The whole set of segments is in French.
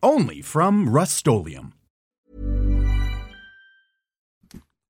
Only from Rust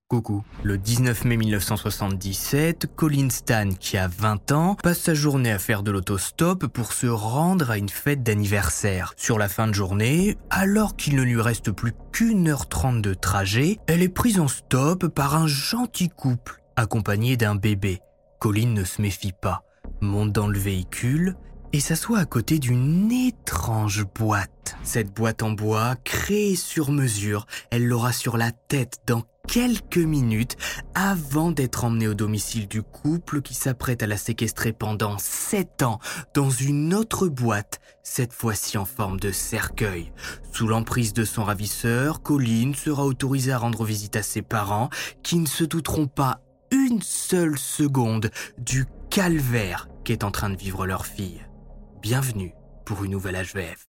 Coucou. Le 19 mai 1977, Colin Stan, qui a 20 ans, passe sa journée à faire de l'autostop pour se rendre à une fête d'anniversaire. Sur la fin de journée, alors qu'il ne lui reste plus qu'une heure trente de trajet, elle est prise en stop par un gentil couple, accompagné d'un bébé. Colin ne se méfie pas, monte dans le véhicule et s'assoit à côté d'une étrange boîte. Cette boîte en bois, créée sur mesure, elle l'aura sur la tête dans quelques minutes avant d'être emmenée au domicile du couple qui s'apprête à la séquestrer pendant sept ans dans une autre boîte, cette fois-ci en forme de cercueil. Sous l'emprise de son ravisseur, Colline sera autorisée à rendre visite à ses parents qui ne se douteront pas une seule seconde du calvaire qu'est en train de vivre leur fille. Bienvenue pour une nouvelle HVF.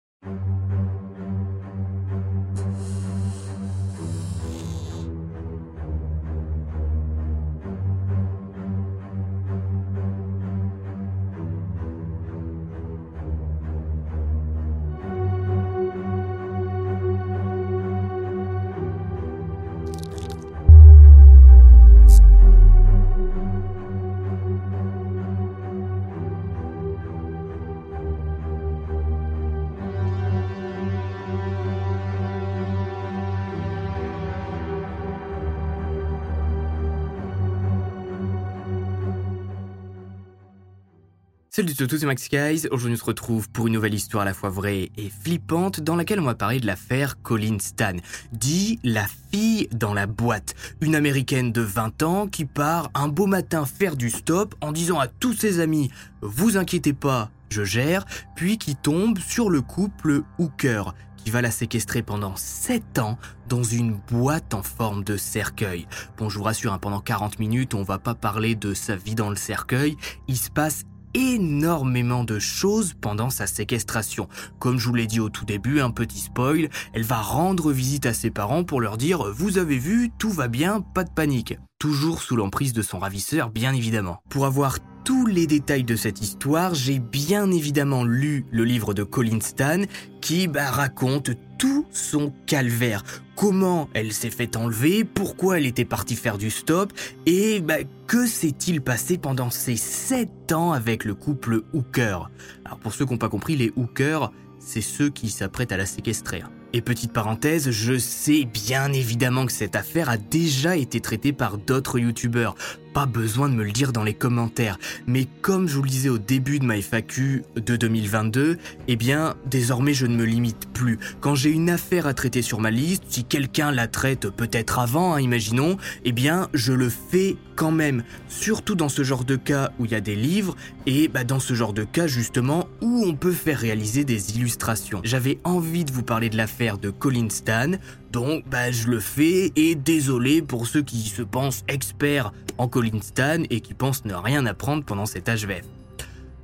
Salut à tous, Max Guys. Aujourd'hui, on se retrouve pour une nouvelle histoire à la fois vraie et flippante dans laquelle on va parler de l'affaire Colin Stan, dit la fille dans la boîte. Une américaine de 20 ans qui part un beau matin faire du stop en disant à tous ses amis Vous inquiétez pas, je gère, puis qui tombe sur le couple Hooker qui va la séquestrer pendant 7 ans dans une boîte en forme de cercueil. Bon, je vous rassure, hein, pendant 40 minutes, on va pas parler de sa vie dans le cercueil. Il se passe énormément de choses pendant sa séquestration. Comme je vous l'ai dit au tout début, un petit spoil, elle va rendre visite à ses parents pour leur dire Vous avez vu, tout va bien, pas de panique. Toujours sous l'emprise de son ravisseur, bien évidemment. Pour avoir tous les détails de cette histoire, j'ai bien évidemment lu le livre de Colin Stan qui bah, raconte tout son calvaire. Comment elle s'est fait enlever, pourquoi elle était partie faire du stop et bah, que s'est-il passé pendant ces 7 ans avec le couple Hooker? Alors pour ceux qui n'ont pas compris, les Hookers, c'est ceux qui s'apprêtent à la séquestrer. Et petite parenthèse, je sais bien évidemment que cette affaire a déjà été traitée par d'autres youtubeurs. Pas besoin de me le dire dans les commentaires. Mais comme je vous le disais au début de ma FAQ de 2022, eh bien, désormais je ne me limite plus. Quand j'ai une affaire à traiter sur ma liste, si quelqu'un la traite peut-être avant, hein, imaginons, eh bien, je le fais quand même. Surtout dans ce genre de cas où il y a des livres et bah, dans ce genre de cas justement où on peut faire réaliser des illustrations. J'avais envie de vous parler de l'affaire de Colin Stan, donc bah, je le fais et désolé pour ceux qui se pensent experts en Colin Stan et qui pensent ne rien apprendre pendant cet HVF.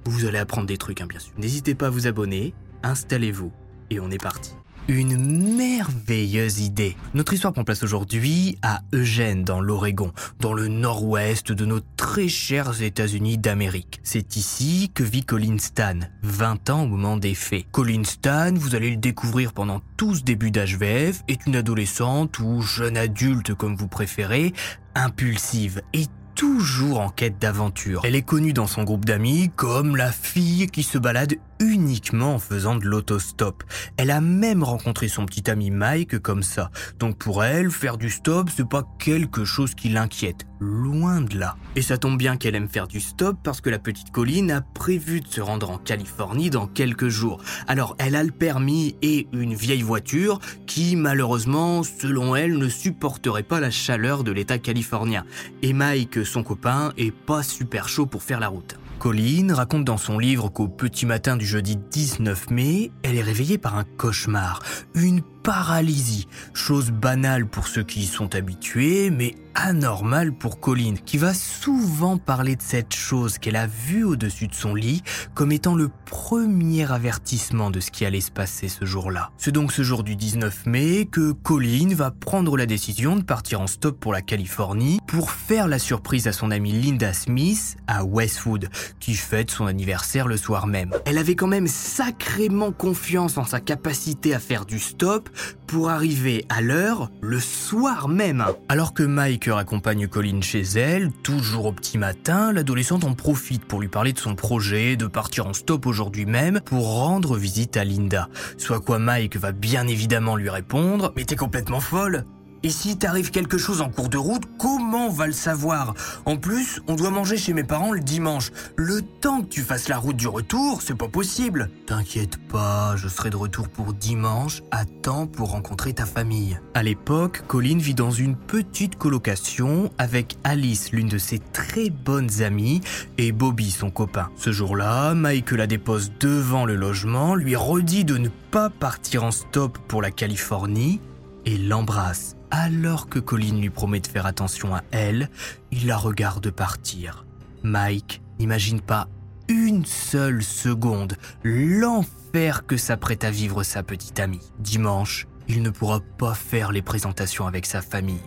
Vous allez apprendre des trucs hein, bien sûr. N'hésitez pas à vous abonner, installez-vous et on est parti. Une merveilleuse idée. Notre histoire prend place aujourd'hui à Eugène, dans l'Oregon, dans le nord-ouest de nos très chers États-Unis d'Amérique. C'est ici que vit Colin Stan, 20 ans au moment des faits. Colin Stan, vous allez le découvrir pendant tout ce début d'HVF, est une adolescente ou jeune adulte comme vous préférez, impulsive et toujours en quête d'aventure. Elle est connue dans son groupe d'amis comme la fille qui se balade uniquement en faisant de l'autostop. Elle a même rencontré son petit ami Mike comme ça. Donc pour elle, faire du stop, c'est pas quelque chose qui l'inquiète. Loin de là. Et ça tombe bien qu'elle aime faire du stop parce que la petite Colline a prévu de se rendre en Californie dans quelques jours. Alors elle a le permis et une vieille voiture qui malheureusement, selon elle, ne supporterait pas la chaleur de l'état californien. Et Mike, son copain, est pas super chaud pour faire la route. Colline raconte dans son livre qu'au petit matin du jeudi 19 mai, elle est réveillée par un cauchemar. Une paralysie. Chose banale pour ceux qui y sont habitués, mais anormale pour Colline, qui va souvent parler de cette chose qu'elle a vue au-dessus de son lit comme étant le premier avertissement de ce qui allait se passer ce jour-là. C'est donc ce jour du 19 mai que Colline va prendre la décision de partir en stop pour la Californie pour faire la surprise à son amie Linda Smith à Westwood, qui fête son anniversaire le soir même. Elle avait quand même sacrément confiance en sa capacité à faire du stop pour arriver à l'heure le soir même. Alors que Mike accompagne Colin chez elle, toujours au petit matin, l'adolescente en profite pour lui parler de son projet de partir en stop aujourd'hui même pour rendre visite à Linda. Soit quoi Mike va bien évidemment lui répondre Mais t'es complètement folle et si t'arrive quelque chose en cours de route, comment on va le savoir? En plus, on doit manger chez mes parents le dimanche. Le temps que tu fasses la route du retour, c'est pas possible. T'inquiète pas, je serai de retour pour dimanche, à temps pour rencontrer ta famille. À l'époque, Colin vit dans une petite colocation avec Alice, l'une de ses très bonnes amies, et Bobby, son copain. Ce jour-là, Mike la dépose devant le logement, lui redit de ne pas partir en stop pour la Californie et l'embrasse. Alors que Colin lui promet de faire attention à elle, il la regarde partir. Mike n'imagine pas une seule seconde l'enfer que s'apprête à vivre sa petite amie. Dimanche, il ne pourra pas faire les présentations avec sa famille.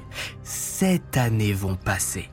Sept années vont passer.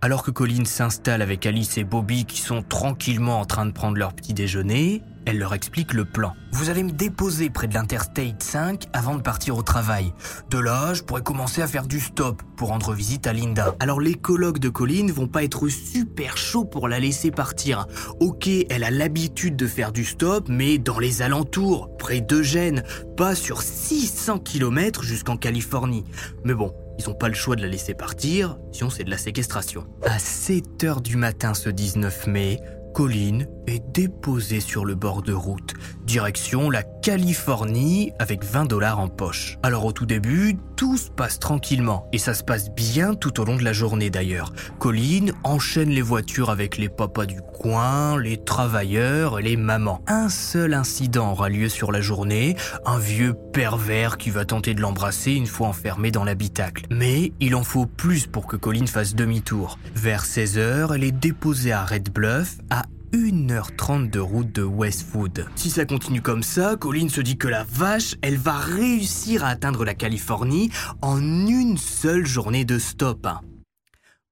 Alors que Colin s'installe avec Alice et Bobby qui sont tranquillement en train de prendre leur petit déjeuner, elle leur explique le plan. Vous allez me déposer près de l'Interstate 5 avant de partir au travail. De là, je pourrais commencer à faire du stop pour rendre visite à Linda. Alors les collègues de Colline vont pas être super chauds pour la laisser partir. Ok, elle a l'habitude de faire du stop, mais dans les alentours, près d'Eugène, pas sur 600 km jusqu'en Californie. Mais bon, ils n'ont pas le choix de la laisser partir, sinon c'est de la séquestration. À 7h du matin ce 19 mai, Colline est déposée sur le bord de route, direction la Californie avec 20 dollars en poche. Alors au tout début, tout se passe tranquillement et ça se passe bien tout au long de la journée d'ailleurs. Colline enchaîne les voitures avec les papas du coin, les travailleurs les mamans. Un seul incident aura lieu sur la journée, un vieux pervers qui va tenter de l'embrasser une fois enfermé dans l'habitacle. Mais il en faut plus pour que Colline fasse demi-tour. Vers 16h, elle est déposée à Red Bluff à 1h30 de route de Westwood. Si ça continue comme ça, Colin se dit que la vache, elle va réussir à atteindre la Californie en une seule journée de stop.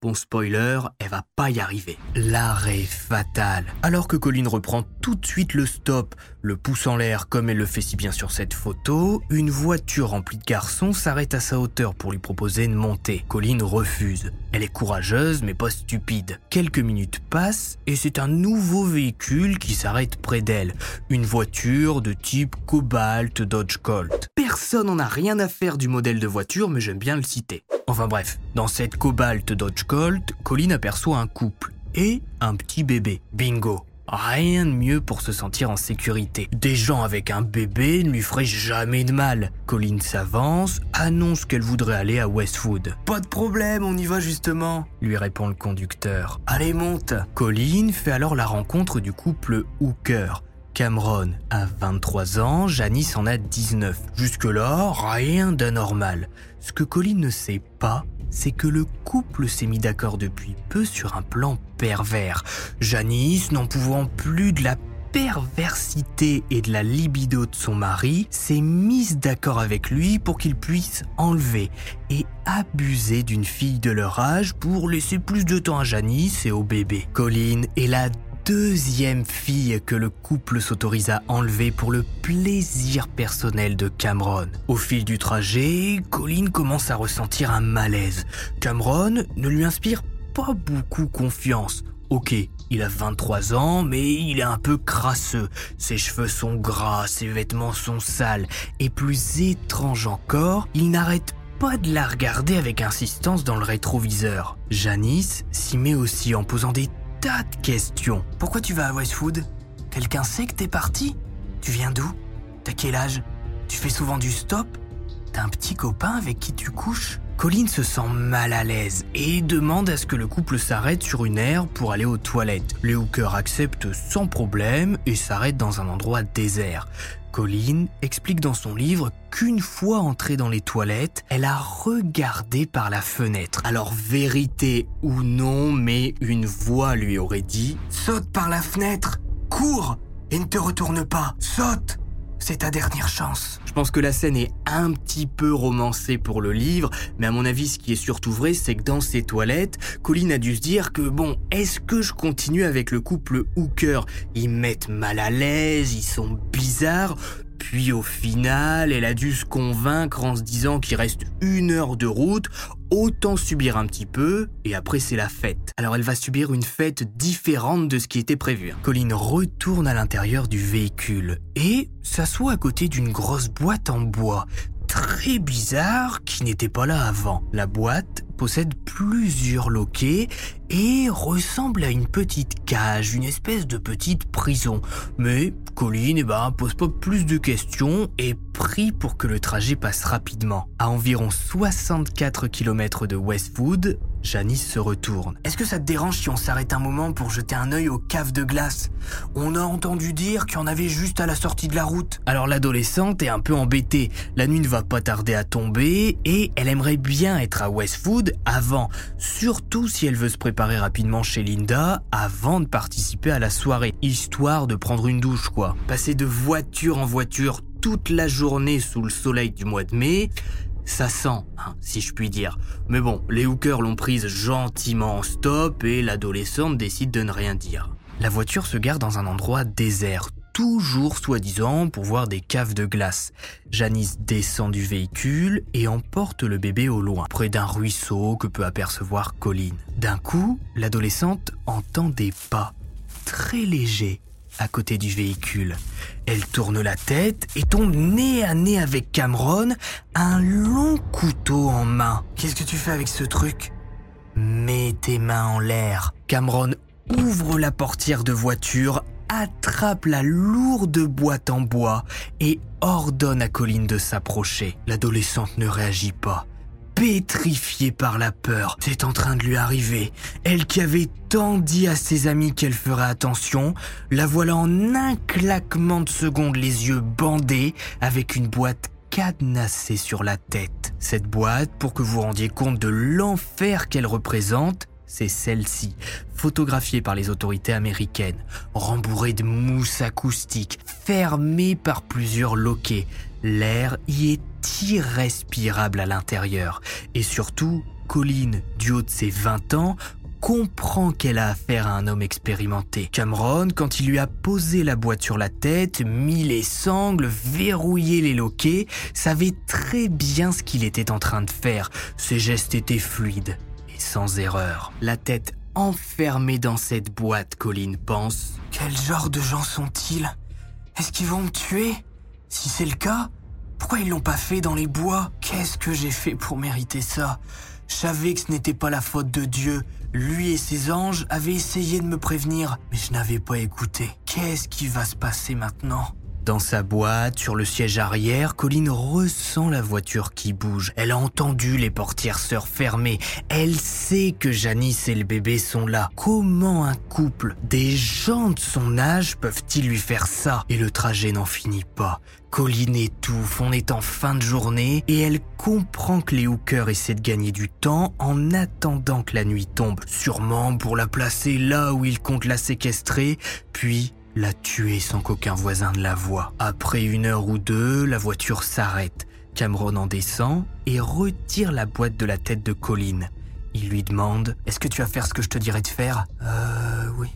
Bon spoiler, elle va pas y arriver. L'arrêt fatal. Alors que Colline reprend tout de suite le stop, le pouce en l'air comme elle le fait si bien sur cette photo, une voiture remplie de garçons s'arrête à sa hauteur pour lui proposer de monter. Colline refuse. Elle est courageuse mais pas stupide. Quelques minutes passent et c'est un nouveau véhicule qui s'arrête près d'elle. Une voiture de type Cobalt Dodge Colt. Personne n'en a rien à faire du modèle de voiture mais j'aime bien le citer. Enfin bref, dans cette Cobalt Dodge Colt, Colin aperçoit un couple et un petit bébé. Bingo Rien de mieux pour se sentir en sécurité. Des gens avec un bébé ne lui feraient jamais de mal. Colin s'avance, annonce qu'elle voudrait aller à Westwood. Pas de problème, on y va justement, lui répond le conducteur. Allez, monte Colin fait alors la rencontre du couple Hooker. Cameron a 23 ans, Janice en a 19. Jusque-là, rien d'anormal. Ce que Colin ne sait pas, c'est que le couple s'est mis d'accord depuis peu sur un plan pervers. Janice, n'en pouvant plus de la perversité et de la libido de son mari, s'est mise d'accord avec lui pour qu'il puisse enlever et abuser d'une fille de leur âge pour laisser plus de temps à Janice et au bébé. Colin est la deuxième fille que le couple s'autorise à enlever pour le plaisir personnel de Cameron. Au fil du trajet, Colin commence à ressentir un malaise. Cameron ne lui inspire pas beaucoup confiance. Ok, il a 23 ans, mais il est un peu crasseux. Ses cheveux sont gras, ses vêtements sont sales. Et plus étrange encore, il n'arrête pas de la regarder avec insistance dans le rétroviseur. Janice s'y met aussi en posant des tas de questions. Pourquoi tu vas à Westwood Quelqu'un sait que t'es parti? Tu viens d'où? T'as quel âge? Tu fais souvent du stop? T'as un petit copain avec qui tu couches? Colin se sent mal à l'aise et demande à ce que le couple s'arrête sur une aire pour aller aux toilettes. Les hookers acceptent sans problème et s'arrêtent dans un endroit désert. Colleen explique dans son livre qu'une fois entrée dans les toilettes, elle a regardé par la fenêtre. Alors vérité ou non, mais une voix lui aurait dit ⁇ Saute par la fenêtre Cours Et ne te retourne pas Saute c'est ta dernière chance. Je pense que la scène est un petit peu romancée pour le livre, mais à mon avis, ce qui est surtout vrai, c'est que dans ces toilettes, Colin a dû se dire que bon, est-ce que je continue avec le couple Hooker? Ils mettent mal à l'aise, ils sont bizarres. Puis au final, elle a dû se convaincre en se disant qu'il reste une heure de route, autant subir un petit peu, et après c'est la fête. Alors elle va subir une fête différente de ce qui était prévu. Colline retourne à l'intérieur du véhicule et s'assoit à côté d'une grosse boîte en bois, très bizarre qui n'était pas là avant. La boîte possède plusieurs loquets et ressemble à une petite cage, une espèce de petite prison. Mais Colin eh ben, pose pas plus de questions et prie pour que le trajet passe rapidement. À environ 64 km de Westwood, Janice se retourne. Est-ce que ça te dérange si on s'arrête un moment pour jeter un œil aux caves de glace? On a entendu dire qu'il y en avait juste à la sortie de la route. Alors l'adolescente est un peu embêtée. La nuit ne va pas tarder à tomber et elle aimerait bien être à Westwood avant, surtout si elle veut se préparer rapidement chez Linda avant de participer à la soirée, histoire de prendre une douche quoi. Passer de voiture en voiture toute la journée sous le soleil du mois de mai, ça sent, hein, si je puis dire. Mais bon, les hookers l'ont prise gentiment en stop et l'adolescente décide de ne rien dire. La voiture se gare dans un endroit désert, toujours soi-disant pour voir des caves de glace. Janice descend du véhicule et emporte le bébé au loin, près d'un ruisseau que peut apercevoir Colline. D'un coup, l'adolescente entend des pas, très légers, à côté du véhicule. Elle tourne la tête et tombe nez à nez avec Cameron, un long couteau en main. Qu'est-ce que tu fais avec ce truc? Mets tes mains en l'air. Cameron ouvre la portière de voiture, attrape la lourde boîte en bois et ordonne à Colline de s'approcher. L'adolescente ne réagit pas pétrifiée par la peur. C'est en train de lui arriver. Elle qui avait tant dit à ses amis qu'elle ferait attention, la voilà en un claquement de secondes les yeux bandés avec une boîte cadenassée sur la tête. Cette boîte, pour que vous rendiez compte de l'enfer qu'elle représente, c'est celle-ci, photographiée par les autorités américaines, rembourrée de mousse acoustique, fermée par plusieurs loquets. L'air y est irrespirable à l'intérieur. Et surtout, Colline, du haut de ses 20 ans, comprend qu'elle a affaire à un homme expérimenté. Cameron, quand il lui a posé la boîte sur la tête, mis les sangles, verrouillé les loquets, savait très bien ce qu'il était en train de faire. Ses gestes étaient fluides sans erreur. La tête enfermée dans cette boîte, Colline pense. Quel genre de gens sont-ils? Est-ce qu'ils vont me tuer? Si c'est le cas, pourquoi ils l'ont pas fait dans les bois? Qu'est-ce que j'ai fait pour mériter ça? Je savais que ce n'était pas la faute de Dieu. Lui et ses anges avaient essayé de me prévenir, mais je n'avais pas écouté. Qu'est-ce qui va se passer maintenant? Dans sa boîte, sur le siège arrière, Colline ressent la voiture qui bouge. Elle a entendu les portières se refermer. Elle sait que Janice et le bébé sont là. Comment un couple, des gens de son âge, peuvent-ils lui faire ça? Et le trajet n'en finit pas. Colline étouffe, on est en fin de journée et elle comprend que les hookers essaient de gagner du temps en attendant que la nuit tombe, sûrement pour la placer là où ils comptent la séquestrer, puis la tuer sans qu'aucun voisin ne la voie. Après une heure ou deux, la voiture s'arrête. Cameron en descend et retire la boîte de la tête de Colline. Il lui demande Est-ce que tu vas faire ce que je te dirais de faire? Euh, oui.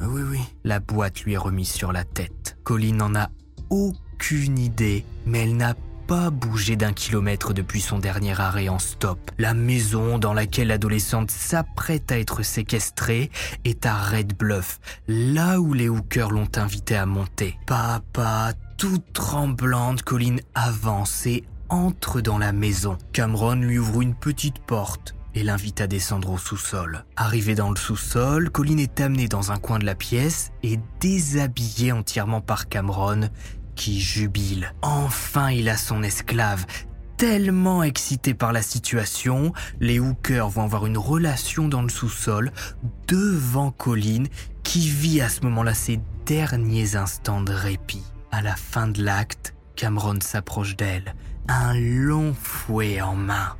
Euh, oui, oui. La boîte lui est remise sur la tête. Colline n'en a aucune idée, mais elle n'a pas bougé d'un kilomètre depuis son dernier arrêt en stop. La maison dans laquelle l'adolescente s'apprête à être séquestrée est à Red Bluff, là où les hookers l'ont invité à monter. Papa, toute tremblante, Colline avance et entre dans la maison. Cameron lui ouvre une petite porte et l'invite à descendre au sous-sol. Arrivé dans le sous-sol, Colline est amenée dans un coin de la pièce et déshabillée entièrement par Cameron qui jubile. Enfin, il a son esclave. tellement excités par la situation, les hookers vont avoir une relation dans le sous-sol devant Colline qui vit à ce moment-là ses derniers instants de répit. À la fin de l'acte, Cameron s'approche d'elle, un long fouet en main.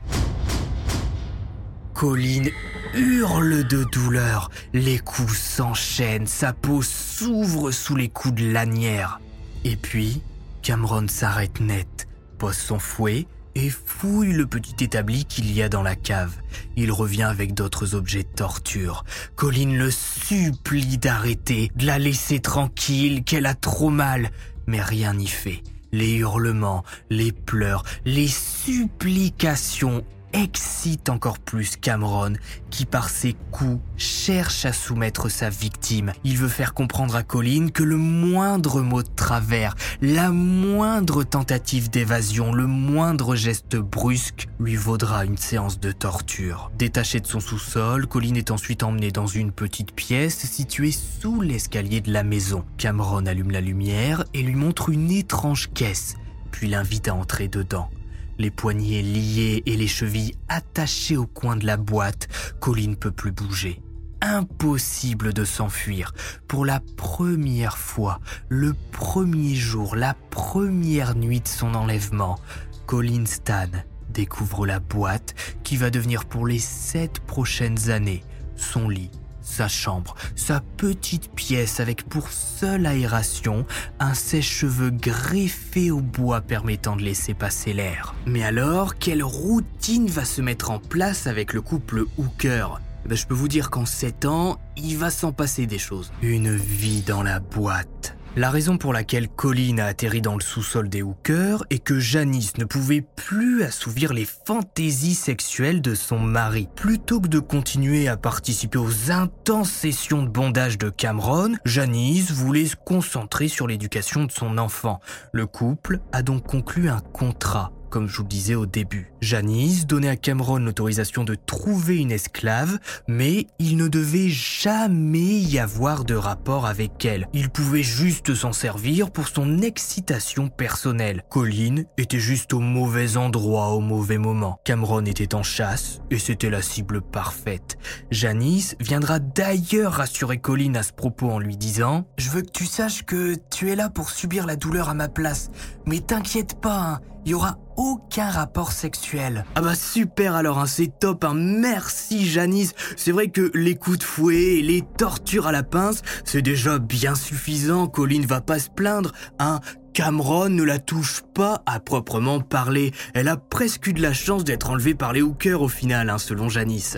Colline hurle de douleur, les coups s'enchaînent, sa peau s'ouvre sous les coups de lanière. Et puis, Cameron s'arrête net, pose son fouet et fouille le petit établi qu'il y a dans la cave. Il revient avec d'autres objets de torture. Colline le supplie d'arrêter, de la laisser tranquille, qu'elle a trop mal. Mais rien n'y fait. Les hurlements, les pleurs, les supplications excite encore plus Cameron, qui par ses coups cherche à soumettre sa victime. Il veut faire comprendre à Colin que le moindre mot de travers, la moindre tentative d'évasion, le moindre geste brusque lui vaudra une séance de torture. Détaché de son sous-sol, Colin est ensuite emmené dans une petite pièce située sous l'escalier de la maison. Cameron allume la lumière et lui montre une étrange caisse, puis l'invite à entrer dedans les poignets liés et les chevilles attachées au coin de la boîte, Colline ne peut plus bouger. Impossible de s'enfuir. Pour la première fois, le premier jour, la première nuit de son enlèvement, Colin Stan découvre la boîte qui va devenir pour les sept prochaines années son lit sa chambre, sa petite pièce avec pour seule aération un sèche-cheveux greffé au bois permettant de laisser passer l'air. Mais alors, quelle routine va se mettre en place avec le couple Hooker? Ben, Je peux vous dire qu'en 7 ans, il va s'en passer des choses. Une vie dans la boîte. La raison pour laquelle Colin a atterri dans le sous-sol des hookers est que Janice ne pouvait plus assouvir les fantaisies sexuelles de son mari. Plutôt que de continuer à participer aux intenses sessions de bondage de Cameron, Janice voulait se concentrer sur l'éducation de son enfant. Le couple a donc conclu un contrat comme je vous le disais au début. Janice donnait à Cameron l'autorisation de trouver une esclave, mais il ne devait jamais y avoir de rapport avec elle. Il pouvait juste s'en servir pour son excitation personnelle. Colline était juste au mauvais endroit au mauvais moment. Cameron était en chasse et c'était la cible parfaite. Janice viendra d'ailleurs rassurer Colline à ce propos en lui disant ⁇ Je veux que tu saches que tu es là pour subir la douleur à ma place, mais t'inquiète pas, hein, il y aura aucun rapport sexuel. Ah bah super alors, hein, c'est top, hein. merci Janice. C'est vrai que les coups de fouet et les tortures à la pince, c'est déjà bien suffisant, Colline va pas se plaindre, hein. Cameron ne la touche pas à proprement parler. Elle a presque eu de la chance d'être enlevée par les hookers au final, hein, selon Janice.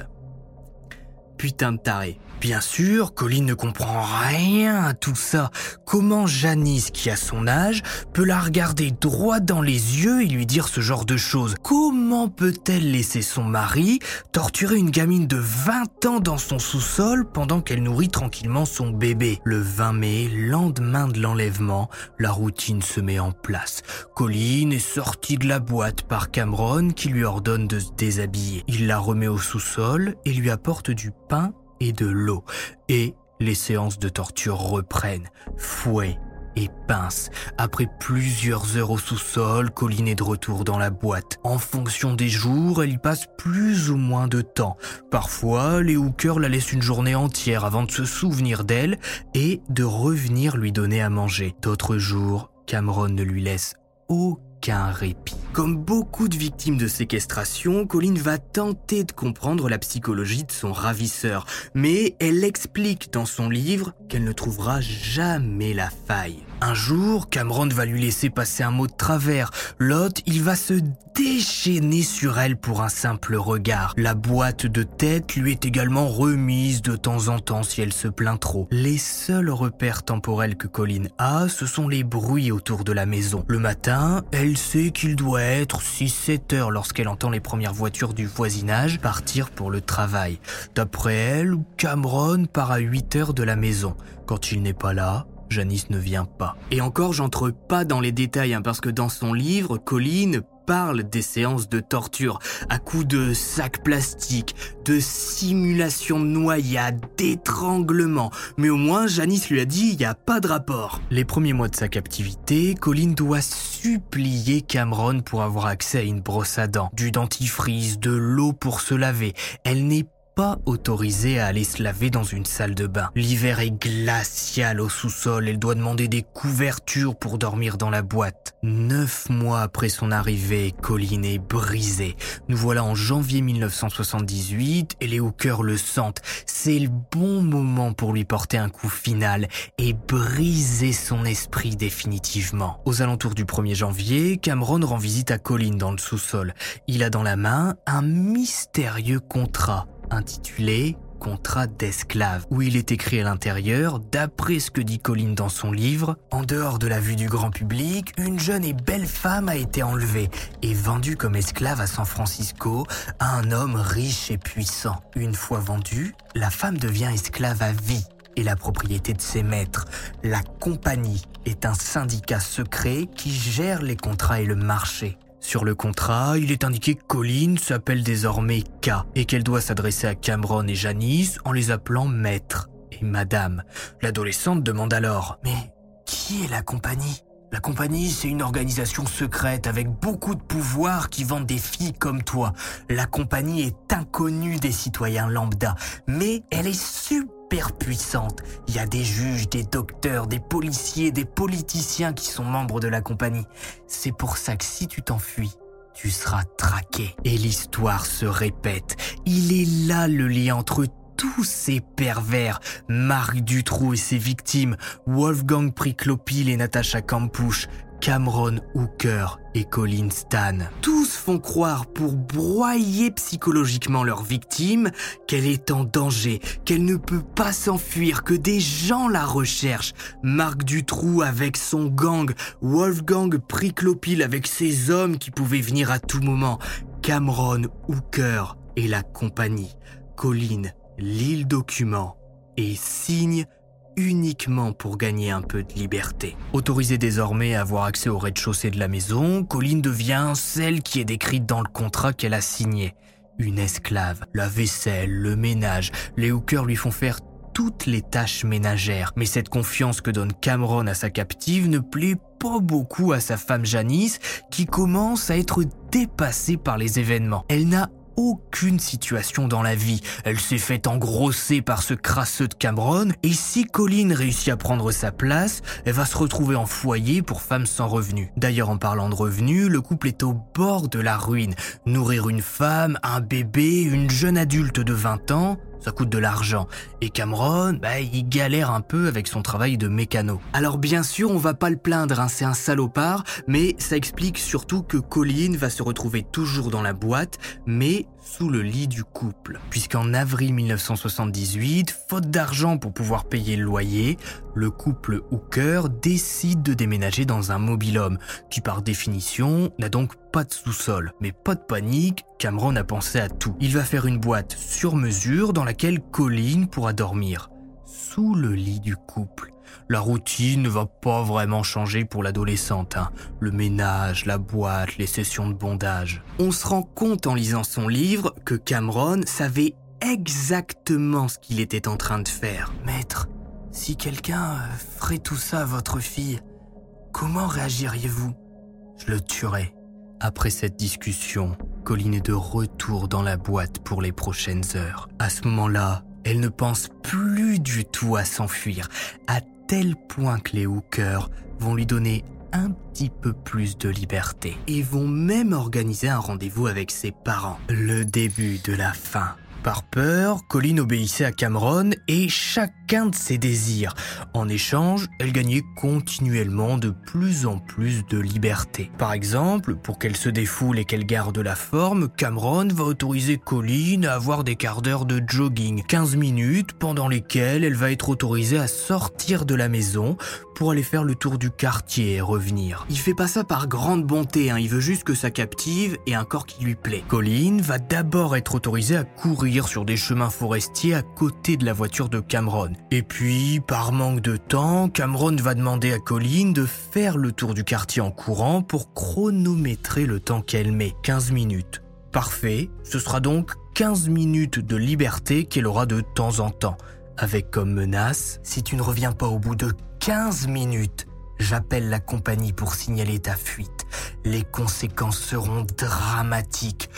Putain de taré. Bien sûr, Colline ne comprend rien à tout ça. Comment Janice, qui a son âge, peut la regarder droit dans les yeux et lui dire ce genre de choses? Comment peut-elle laisser son mari torturer une gamine de 20 ans dans son sous-sol pendant qu'elle nourrit tranquillement son bébé? Le 20 mai, lendemain de l'enlèvement, la routine se met en place. Colline est sortie de la boîte par Cameron qui lui ordonne de se déshabiller. Il la remet au sous-sol et lui apporte du pain et de l'eau. Et les séances de torture reprennent. Fouet et pince. Après plusieurs heures au sous-sol, Colline de retour dans la boîte. En fonction des jours, elle y passe plus ou moins de temps. Parfois, les hookers la laissent une journée entière avant de se souvenir d'elle et de revenir lui donner à manger. D'autres jours, Cameron ne lui laisse aucun Comme beaucoup de victimes de séquestration, Colline va tenter de comprendre la psychologie de son ravisseur, mais elle explique dans son livre qu'elle ne trouvera jamais la faille. Un jour, Cameron va lui laisser passer un mot de travers. L'autre, il va se déchaîner sur elle pour un simple regard. La boîte de tête lui est également remise de temps en temps si elle se plaint trop. Les seuls repères temporels que Colline a, ce sont les bruits autour de la maison. Le matin, elle sait qu'il doit être 6-7 heures lorsqu'elle entend les premières voitures du voisinage partir pour le travail. D'après elle, Cameron part à 8 heures de la maison. Quand il n'est pas là, Janice ne vient pas. Et encore, j'entre pas dans les détails, hein, parce que dans son livre, Colline parle des séances de torture à coups de sacs plastiques, de simulations de noyade, d'étranglement. Mais au moins, Janice lui a dit il n'y a pas de rapport. Les premiers mois de sa captivité, Colin doit supplier Cameron pour avoir accès à une brosse à dents, du dentifrice, de l'eau pour se laver. Elle n'est autorisée à aller se laver dans une salle de bain. L'hiver est glacial au sous-sol, elle doit demander des couvertures pour dormir dans la boîte. Neuf mois après son arrivée, Colline est brisée. Nous voilà en janvier 1978 et les hookers le sentent. C'est le bon moment pour lui porter un coup final et briser son esprit définitivement. Aux alentours du 1er janvier, Cameron rend visite à Colline dans le sous-sol. Il a dans la main un mystérieux contrat intitulé Contrat d'esclave, où il est écrit à l'intérieur, d'après ce que dit Colline dans son livre, en dehors de la vue du grand public, une jeune et belle femme a été enlevée et vendue comme esclave à San Francisco à un homme riche et puissant. Une fois vendue, la femme devient esclave à vie et la propriété de ses maîtres. La compagnie est un syndicat secret qui gère les contrats et le marché. Sur le contrat, il est indiqué que Colline s'appelle désormais K et qu'elle doit s'adresser à Cameron et Janice en les appelant maître et madame. L'adolescente demande alors Mais qui est la compagnie? La compagnie, c'est une organisation secrète avec beaucoup de pouvoir qui vend des filles comme toi. La compagnie est inconnue des citoyens lambda, mais elle est super puissante. Il y a des juges, des docteurs, des policiers, des politiciens qui sont membres de la compagnie. C'est pour ça que si tu t'enfuis, tu seras traqué. Et l'histoire se répète. Il est là le lien entre tous ces pervers, Marc Dutroux et ses victimes, Wolfgang Priklopil et Natasha Kampusch, Cameron Hooker et Colin Stan. Tous font croire pour broyer psychologiquement leur victime qu'elle est en danger, qu'elle ne peut pas s'enfuir, que des gens la recherchent. Marc Dutroux avec son gang, Wolfgang Priklopil avec ses hommes qui pouvaient venir à tout moment, Cameron Hooker et la compagnie. Colin lit le document et signe uniquement pour gagner un peu de liberté. Autorisée désormais à avoir accès au rez-de-chaussée de la maison, Colline devient celle qui est décrite dans le contrat qu'elle a signé. Une esclave. La vaisselle, le ménage, les hookers lui font faire toutes les tâches ménagères. Mais cette confiance que donne Cameron à sa captive ne plaît pas beaucoup à sa femme Janice, qui commence à être dépassée par les événements. Elle n'a aucune situation dans la vie. Elle s'est fait engrosser par ce crasseux de Cameron, et si Colline réussit à prendre sa place, elle va se retrouver en foyer pour femmes sans revenus. D'ailleurs, en parlant de revenus, le couple est au bord de la ruine. Nourrir une femme, un bébé, une jeune adulte de 20 ans, ça coûte de l'argent. Et Cameron, bah, il galère un peu avec son travail de mécano. Alors bien sûr, on va pas le plaindre, hein, c'est un salopard, mais ça explique surtout que Colleen va se retrouver toujours dans la boîte, mais sous le lit du couple. Puisqu'en avril 1978, faute d'argent pour pouvoir payer le loyer, le couple Hooker décide de déménager dans un mobil-home, qui par définition n'a donc pas de sous-sol. Mais pas de panique, Cameron a pensé à tout. Il va faire une boîte sur mesure dans laquelle Colleen pourra dormir, sous le lit du couple. La routine ne va pas vraiment changer pour l'adolescente. Hein. Le ménage, la boîte, les sessions de bondage. On se rend compte en lisant son livre que Cameron savait exactement ce qu'il était en train de faire. Maître, si quelqu'un euh, ferait tout ça à votre fille, comment réagiriez-vous? Je le tuerais. Après cette discussion, Colline est de retour dans la boîte pour les prochaines heures. À ce moment-là, elle ne pense plus du tout à s'enfuir, à tel point que les hookers vont lui donner un petit peu plus de liberté et vont même organiser un rendez-vous avec ses parents. Le début de la fin. Par peur, Colline obéissait à Cameron et chacun de ses désirs. En échange, elle gagnait continuellement de plus en plus de liberté. Par exemple, pour qu'elle se défoule et qu'elle garde la forme, Cameron va autoriser Colline à avoir des quarts d'heure de jogging, 15 minutes pendant lesquelles elle va être autorisée à sortir de la maison pour aller faire le tour du quartier et revenir. Il fait pas ça par grande bonté, hein. il veut juste que sa captive ait un corps qui lui plaît. Colline va d'abord être autorisée à courir sur des chemins forestiers à côté de la voiture de Cameron. Et puis, par manque de temps, Cameron va demander à Colleen de faire le tour du quartier en courant pour chronométrer le temps qu'elle met, 15 minutes. Parfait, ce sera donc 15 minutes de liberté qu'elle aura de temps en temps, avec comme menace, si tu ne reviens pas au bout de 15 minutes, j'appelle la compagnie pour signaler ta fuite. Les conséquences seront dramatiques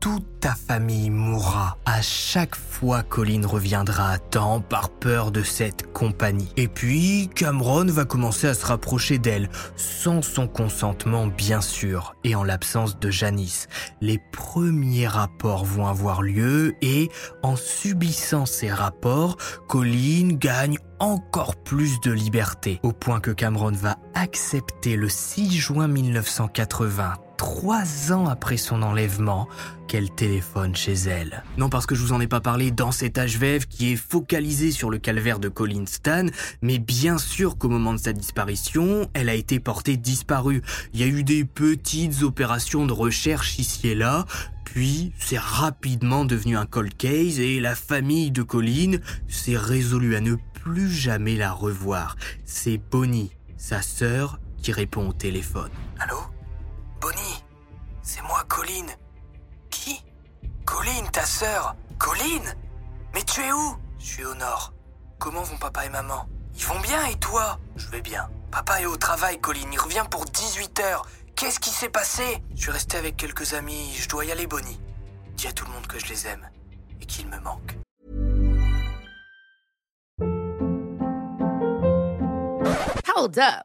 toute ta famille mourra à chaque fois Colin reviendra à temps par peur de cette compagnie. Et puis, Cameron va commencer à se rapprocher d'elle, sans son consentement bien sûr, et en l'absence de Janice. Les premiers rapports vont avoir lieu et, en subissant ces rapports, Colin gagne encore plus de liberté, au point que Cameron va accepter le 6 juin 1980 trois ans après son enlèvement, qu'elle téléphone chez elle. Non parce que je vous en ai pas parlé dans cet HVF qui est focalisé sur le calvaire de Colin Stan, mais bien sûr qu'au moment de sa disparition, elle a été portée disparue. Il y a eu des petites opérations de recherche ici et là, puis c'est rapidement devenu un cold case et la famille de Colin s'est résolue à ne plus jamais la revoir. C'est Bonnie, sa sœur, qui répond au téléphone. Allô? Bonnie, c'est moi, Colline. Qui? Colline, ta sœur. Colline? Mais tu es où? Je suis au nord. Comment vont papa et maman? Ils vont bien et toi? Je vais bien. Papa est au travail, Colline. Il revient pour 18 heures. Qu'est-ce qui s'est passé? Je suis resté avec quelques amis. Je dois y aller, Bonnie. Dis à tout le monde que je les aime et qu'ils me manquent. Hold up.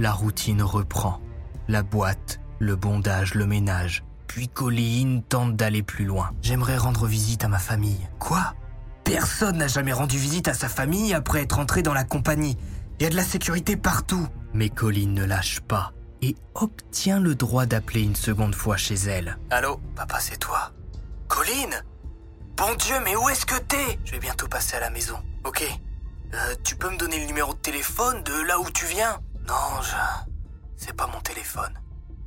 La routine reprend. La boîte, le bondage, le ménage. Puis Colline tente d'aller plus loin. J'aimerais rendre visite à ma famille. Quoi? Personne n'a jamais rendu visite à sa famille après être entré dans la compagnie. Il y a de la sécurité partout. Mais Colline ne lâche pas et obtient le droit d'appeler une seconde fois chez elle. Allô, papa, c'est toi. Colline Bon Dieu, mais où est-ce que t'es? Je vais bientôt passer à la maison. Ok. Euh, tu peux me donner le numéro de téléphone de là où tu viens? Non, je... C'est pas mon téléphone.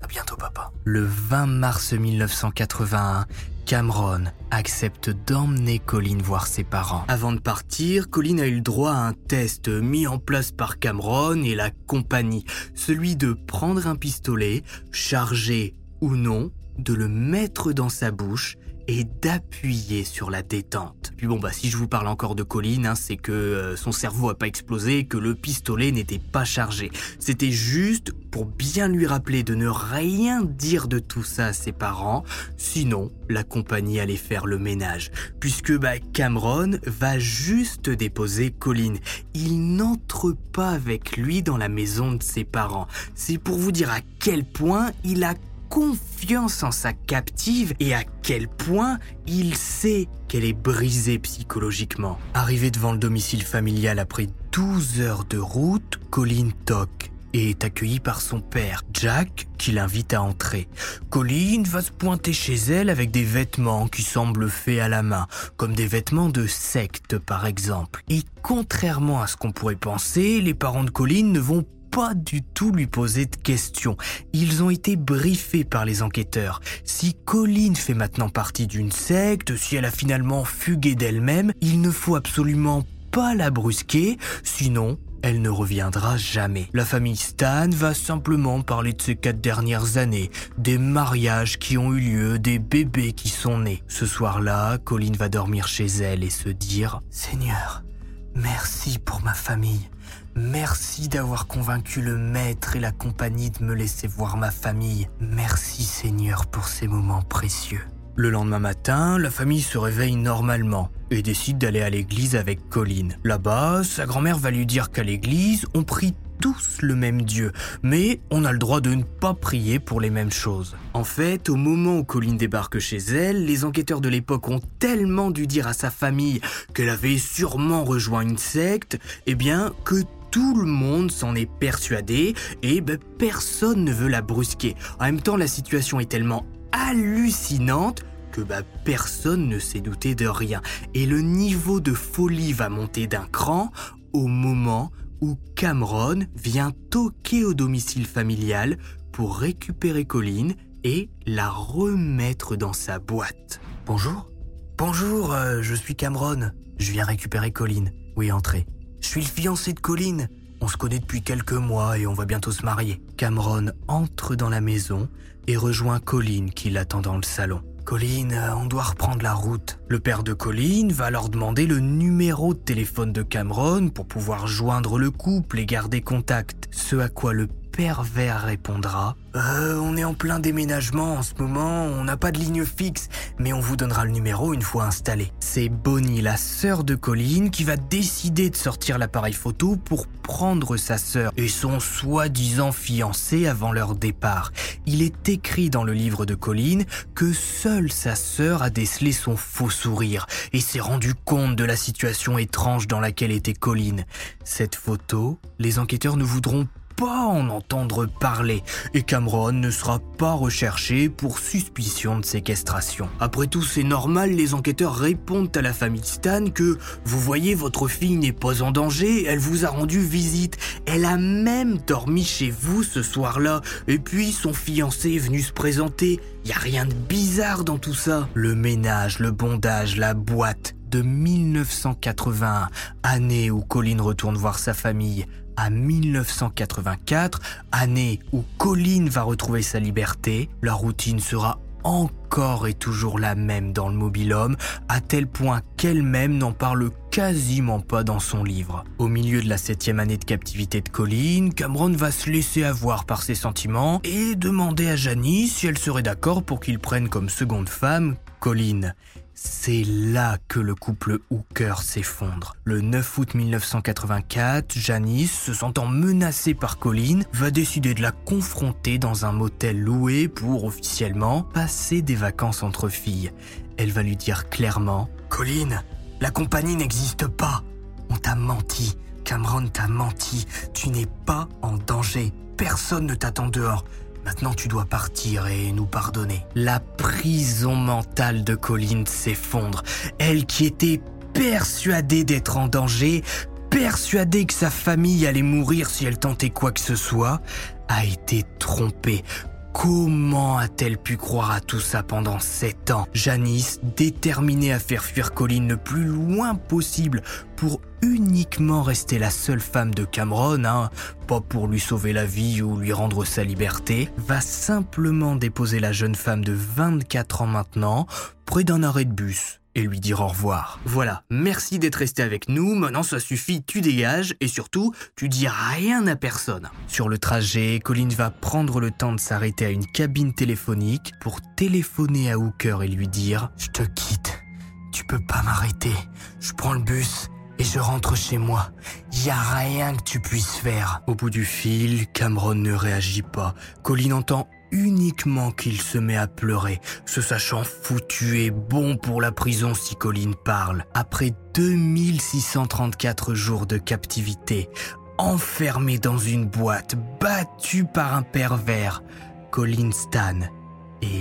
À bientôt, papa. Le 20 mars 1981, Cameron accepte d'emmener Colin voir ses parents. Avant de partir, Colin a eu le droit à un test mis en place par Cameron et la compagnie, celui de prendre un pistolet, chargé ou non, de le mettre dans sa bouche et d'appuyer sur la détente. Puis bon bah si je vous parle encore de Colin, hein, c'est que euh, son cerveau a pas explosé, que le pistolet n'était pas chargé. C'était juste pour bien lui rappeler de ne rien dire de tout ça à ses parents, sinon la compagnie allait faire le ménage. Puisque bah, Cameron va juste déposer Colin. Il n'entre pas avec lui dans la maison de ses parents. C'est pour vous dire à quel point il a confiance en sa captive et à quel point il sait qu'elle est brisée psychologiquement. Arrivé devant le domicile familial après 12 heures de route, Colin toque et est accueilli par son père, Jack, qui l'invite à entrer. Colin va se pointer chez elle avec des vêtements qui semblent faits à la main, comme des vêtements de secte par exemple. Et contrairement à ce qu'on pourrait penser, les parents de Colin ne vont pas du tout lui poser de questions. Ils ont été briefés par les enquêteurs. Si Colline fait maintenant partie d'une secte, si elle a finalement fugué d'elle-même, il ne faut absolument pas la brusquer, sinon elle ne reviendra jamais. La famille Stan va simplement parler de ces quatre dernières années, des mariages qui ont eu lieu, des bébés qui sont nés. Ce soir-là, Colline va dormir chez elle et se dire ⁇ Seigneur, merci pour ma famille. Merci d'avoir convaincu le maître et la compagnie de me laisser voir ma famille. Merci Seigneur pour ces moments précieux. Le lendemain matin, la famille se réveille normalement et décide d'aller à l'église avec Colline. Là-bas, sa grand-mère va lui dire qu'à l'église, on prie tous le même Dieu, mais on a le droit de ne pas prier pour les mêmes choses. En fait, au moment où Colline débarque chez elle, les enquêteurs de l'époque ont tellement dû dire à sa famille qu'elle avait sûrement rejoint une secte, eh bien, que tout le monde s'en est persuadé et ben, personne ne veut la brusquer. En même temps, la situation est tellement hallucinante que bah, personne ne s'est douté de rien. Et le niveau de folie va monter d'un cran au moment où Cameron vient toquer au domicile familial pour récupérer Colline et la remettre dans sa boîte. Bonjour Bonjour, euh, je suis Cameron. Je viens récupérer Colline. Oui, entrez. Je suis le fiancé de Colline. On se connaît depuis quelques mois et on va bientôt se marier. Cameron entre dans la maison et rejoint Colline qui l'attend dans le salon. Colline, euh, on doit reprendre la route. Le père de Colline va leur demander le numéro de téléphone de Cameron pour pouvoir joindre le couple et garder contact. Ce à quoi le pervers répondra euh, On est en plein déménagement en ce moment, on n'a pas de ligne fixe, mais on vous donnera le numéro une fois installé. C'est Bonnie, la sœur de Colline, qui va décider de sortir l'appareil photo pour prendre sa sœur et son soi-disant fiancé avant leur départ. Il est écrit dans le livre de Colline que seule sa sœur a décelé son faux sourire et s'est rendu compte de la situation étrange dans laquelle était Colline. Cette photo, les enquêteurs ne voudront en entendre parler et Cameron ne sera pas recherché pour suspicion de séquestration. Après tout, c'est normal, les enquêteurs répondent à la famille Stan que vous voyez, votre fille n'est pas en danger, elle vous a rendu visite, elle a même dormi chez vous ce soir-là, et puis son fiancé est venu se présenter. Y a rien de bizarre dans tout ça. Le ménage, le bondage, la boîte de 1981, année où Colin retourne voir sa famille, à 1984, année où Colline va retrouver sa liberté, la routine sera encore et toujours la même dans le mobilhome, à tel point qu'elle-même n'en parle quasiment pas dans son livre. Au milieu de la septième année de captivité de Colline, Cameron va se laisser avoir par ses sentiments et demander à Janice si elle serait d'accord pour qu'il prenne comme seconde femme Colline. C'est là que le couple Hooker s'effondre. Le 9 août 1984, Janice, se sentant menacée par Colline, va décider de la confronter dans un motel loué pour officiellement passer des vacances entre filles. Elle va lui dire clairement Colline, la compagnie n'existe pas. On t'a menti. Cameron t'a menti. Tu n'es pas en danger. Personne ne t'attend dehors. Maintenant, tu dois partir et nous pardonner. La prison mentale de Colline s'effondre. Elle qui était persuadée d'être en danger, persuadée que sa famille allait mourir si elle tentait quoi que ce soit, a été trompée. Comment a-t-elle pu croire à tout ça pendant sept ans? Janice, déterminée à faire fuir Colline le plus loin possible pour uniquement rester la seule femme de Cameron, hein, pas pour lui sauver la vie ou lui rendre sa liberté, va simplement déposer la jeune femme de 24 ans maintenant près d'un arrêt de bus et lui dire au revoir. Voilà, merci d'être resté avec nous, maintenant ça suffit, tu dégages, et surtout, tu dis rien à personne. Sur le trajet, Colin va prendre le temps de s'arrêter à une cabine téléphonique pour téléphoner à Hooker et lui dire Je te quitte, tu peux pas m'arrêter, je prends le bus et je rentre chez moi. Y a rien que tu puisses faire. Au bout du fil, Cameron ne réagit pas. Colin entend uniquement qu'il se met à pleurer, se sachant foutu et bon pour la prison si Colline parle. Après 2634 jours de captivité, enfermé dans une boîte, battu par un pervers, Colin Stan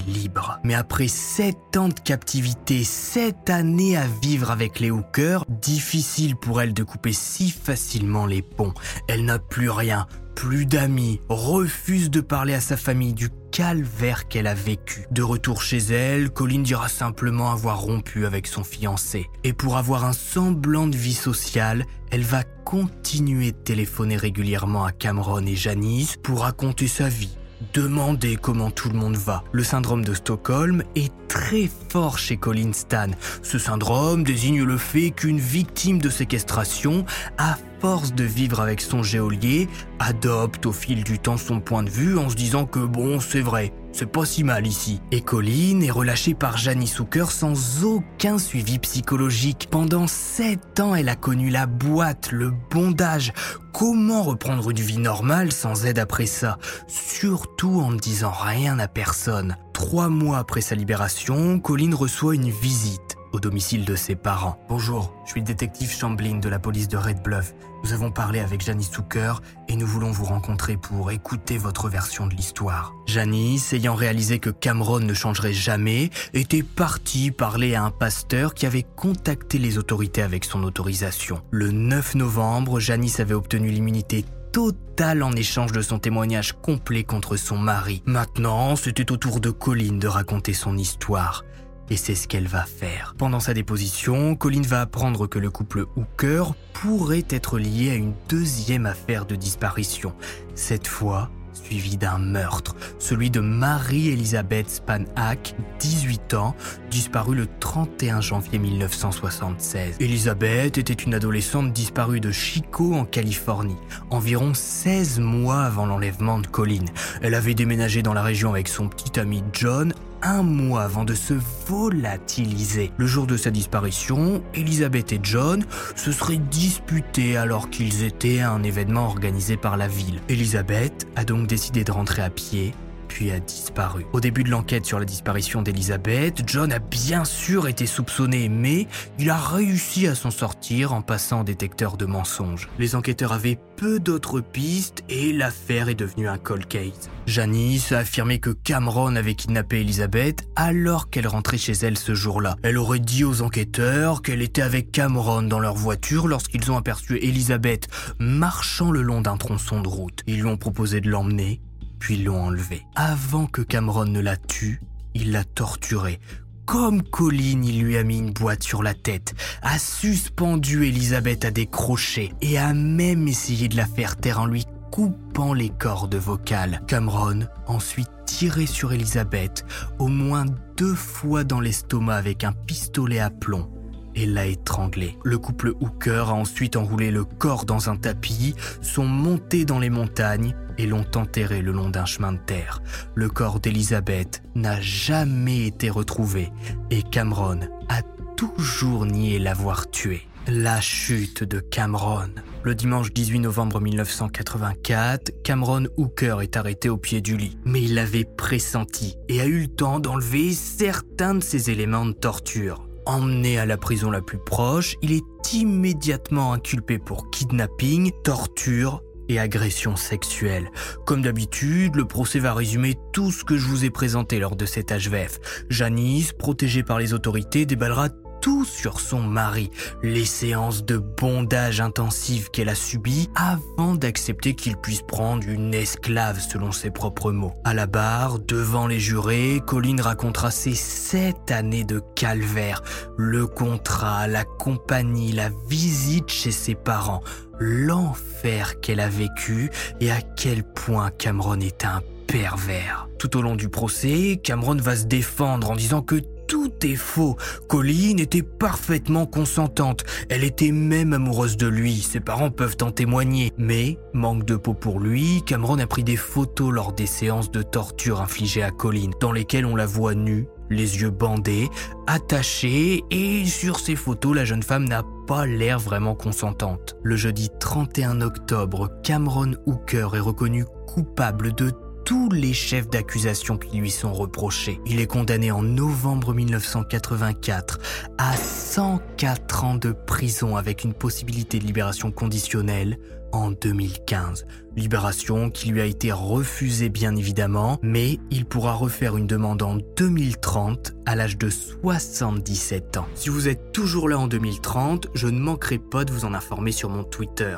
libre. Mais après 7 ans de captivité, 7 années à vivre avec les hookers, difficile pour elle de couper si facilement les ponts. Elle n'a plus rien, plus d'amis, refuse de parler à sa famille du calvaire qu'elle a vécu. De retour chez elle, Colline dira simplement avoir rompu avec son fiancé. Et pour avoir un semblant de vie sociale, elle va continuer de téléphoner régulièrement à Cameron et Janice pour raconter sa vie, demander comment tout le monde va. Le syndrome de Stockholm est très fort chez Colin Stan. Ce syndrome désigne le fait qu'une victime de séquestration a force de vivre avec son géolier, adopte au fil du temps son point de vue en se disant que bon, c'est vrai, c'est pas si mal ici. Et Colline est relâchée par Janice Hooker sans aucun suivi psychologique. Pendant sept ans, elle a connu la boîte, le bondage. Comment reprendre une vie normale sans aide après ça? Surtout en ne disant rien à personne. Trois mois après sa libération, Colline reçoit une visite au domicile de ses parents. Bonjour, je suis le détective Chamblin de la police de Red Bluff. Nous avons parlé avec Janice Tucker et nous voulons vous rencontrer pour écouter votre version de l'histoire. Janice, ayant réalisé que Cameron ne changerait jamais, était partie parler à un pasteur qui avait contacté les autorités avec son autorisation. Le 9 novembre, Janice avait obtenu l'immunité totale en échange de son témoignage complet contre son mari. Maintenant, c'était au tour de Colline de raconter son histoire. Et c'est ce qu'elle va faire. Pendant sa déposition, Colline va apprendre que le couple Hooker pourrait être lié à une deuxième affaire de disparition. Cette fois, suivi d'un meurtre, celui de Marie-Elisabeth Spanhack, 18 ans, disparue le 31 janvier 1976. Elisabeth était une adolescente disparue de Chico en Californie, environ 16 mois avant l'enlèvement de Colin. Elle avait déménagé dans la région avec son petit ami John un mois avant de se volatiliser. Le jour de sa disparition, Elisabeth et John se seraient disputés alors qu'ils étaient à un événement organisé par la ville. Elisabeth a donc décidé de rentrer à pied a disparu. Au début de l'enquête sur la disparition d'Elisabeth, John a bien sûr été soupçonné, mais il a réussi à s'en sortir en passant détecteur de mensonges. Les enquêteurs avaient peu d'autres pistes et l'affaire est devenue un cold case. Janice a affirmé que Cameron avait kidnappé Elisabeth alors qu'elle rentrait chez elle ce jour-là. Elle aurait dit aux enquêteurs qu'elle était avec Cameron dans leur voiture lorsqu'ils ont aperçu Elisabeth marchant le long d'un tronçon de route. Ils lui ont proposé de l'emmener puis l'ont enlevé. Avant que Cameron ne la tue, il l'a torturée. Comme Colline, il lui a mis une boîte sur la tête, a suspendu Elisabeth à des crochets et a même essayé de la faire taire en lui coupant les cordes vocales. Cameron ensuite tiré sur Elisabeth au moins deux fois dans l'estomac avec un pistolet à plomb et l'a étranglé. Le couple Hooker a ensuite enroulé le corps dans un tapis, sont montés dans les montagnes et l'ont enterré le long d'un chemin de terre. Le corps d'Elisabeth n'a jamais été retrouvé et Cameron a toujours nié l'avoir tué. La chute de Cameron. Le dimanche 18 novembre 1984, Cameron Hooker est arrêté au pied du lit. Mais il l'avait pressenti et a eu le temps d'enlever certains de ses éléments de torture. Emmené à la prison la plus proche, il est immédiatement inculpé pour kidnapping, torture et agression sexuelle. Comme d'habitude, le procès va résumer tout ce que je vous ai présenté lors de cet HVF. Janice, protégée par les autorités, déballera tout sur son mari, les séances de bondage intensives qu'elle a subies avant d'accepter qu'il puisse prendre une esclave selon ses propres mots. À la barre, devant les jurés, Colline racontera ses sept années de calvaire, le contrat, la compagnie, la visite chez ses parents, l'enfer qu'elle a vécu et à quel point Cameron est un pervers. Tout au long du procès, Cameron va se défendre en disant que tout est faux. Colline était parfaitement consentante. Elle était même amoureuse de lui. Ses parents peuvent en témoigner. Mais, manque de peau pour lui, Cameron a pris des photos lors des séances de torture infligées à Colline, dans lesquelles on la voit nue, les yeux bandés, attachée, et sur ces photos, la jeune femme n'a pas l'air vraiment consentante. Le jeudi 31 octobre, Cameron Hooker est reconnu coupable de tous les chefs d'accusation qui lui sont reprochés. Il est condamné en novembre 1984 à 104 ans de prison avec une possibilité de libération conditionnelle en 2015. Libération qui lui a été refusée bien évidemment, mais il pourra refaire une demande en 2030 à l'âge de 77 ans. Si vous êtes toujours là en 2030, je ne manquerai pas de vous en informer sur mon Twitter.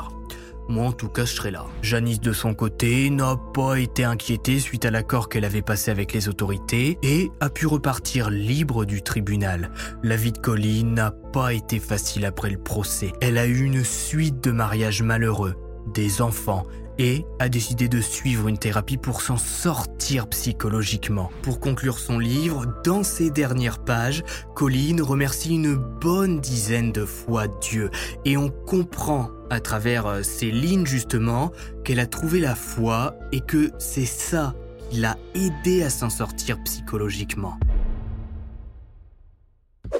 Moi en tout cas je serai là. Janice de son côté n'a pas été inquiétée suite à l'accord qu'elle avait passé avec les autorités et a pu repartir libre du tribunal. La vie de Colline n'a pas été facile après le procès. Elle a eu une suite de mariages malheureux, des enfants et a décidé de suivre une thérapie pour s'en sortir psychologiquement. Pour conclure son livre, dans ses dernières pages, Colline remercie une bonne dizaine de fois Dieu et on comprend à travers euh, ces lignes justement qu'elle a trouvé la foi et que c'est ça qui l'a aidé à s'en sortir psychologiquement.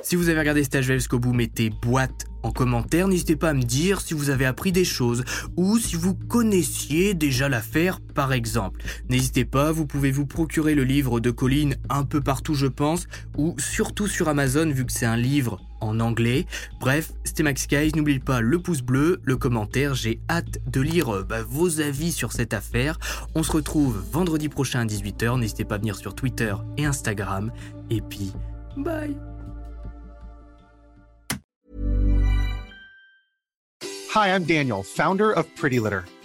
Si vous avez regardé Stage jusqu'au bout, mettez boîte En commentaire, n'hésitez pas à me dire si vous avez appris des choses ou si vous connaissiez déjà l'affaire par exemple. N'hésitez pas, vous pouvez vous procurer le livre de Colline un peu partout je pense ou surtout sur Amazon vu que c'est un livre en anglais. Bref, c'était Max Guys, n'oubliez pas le pouce bleu, le commentaire, j'ai hâte de lire euh, bah, vos avis sur cette affaire. On se retrouve vendredi prochain à 18h, n'hésitez pas à venir sur Twitter et Instagram. Et puis, bye Hi, I'm Daniel, founder of Pretty Litter.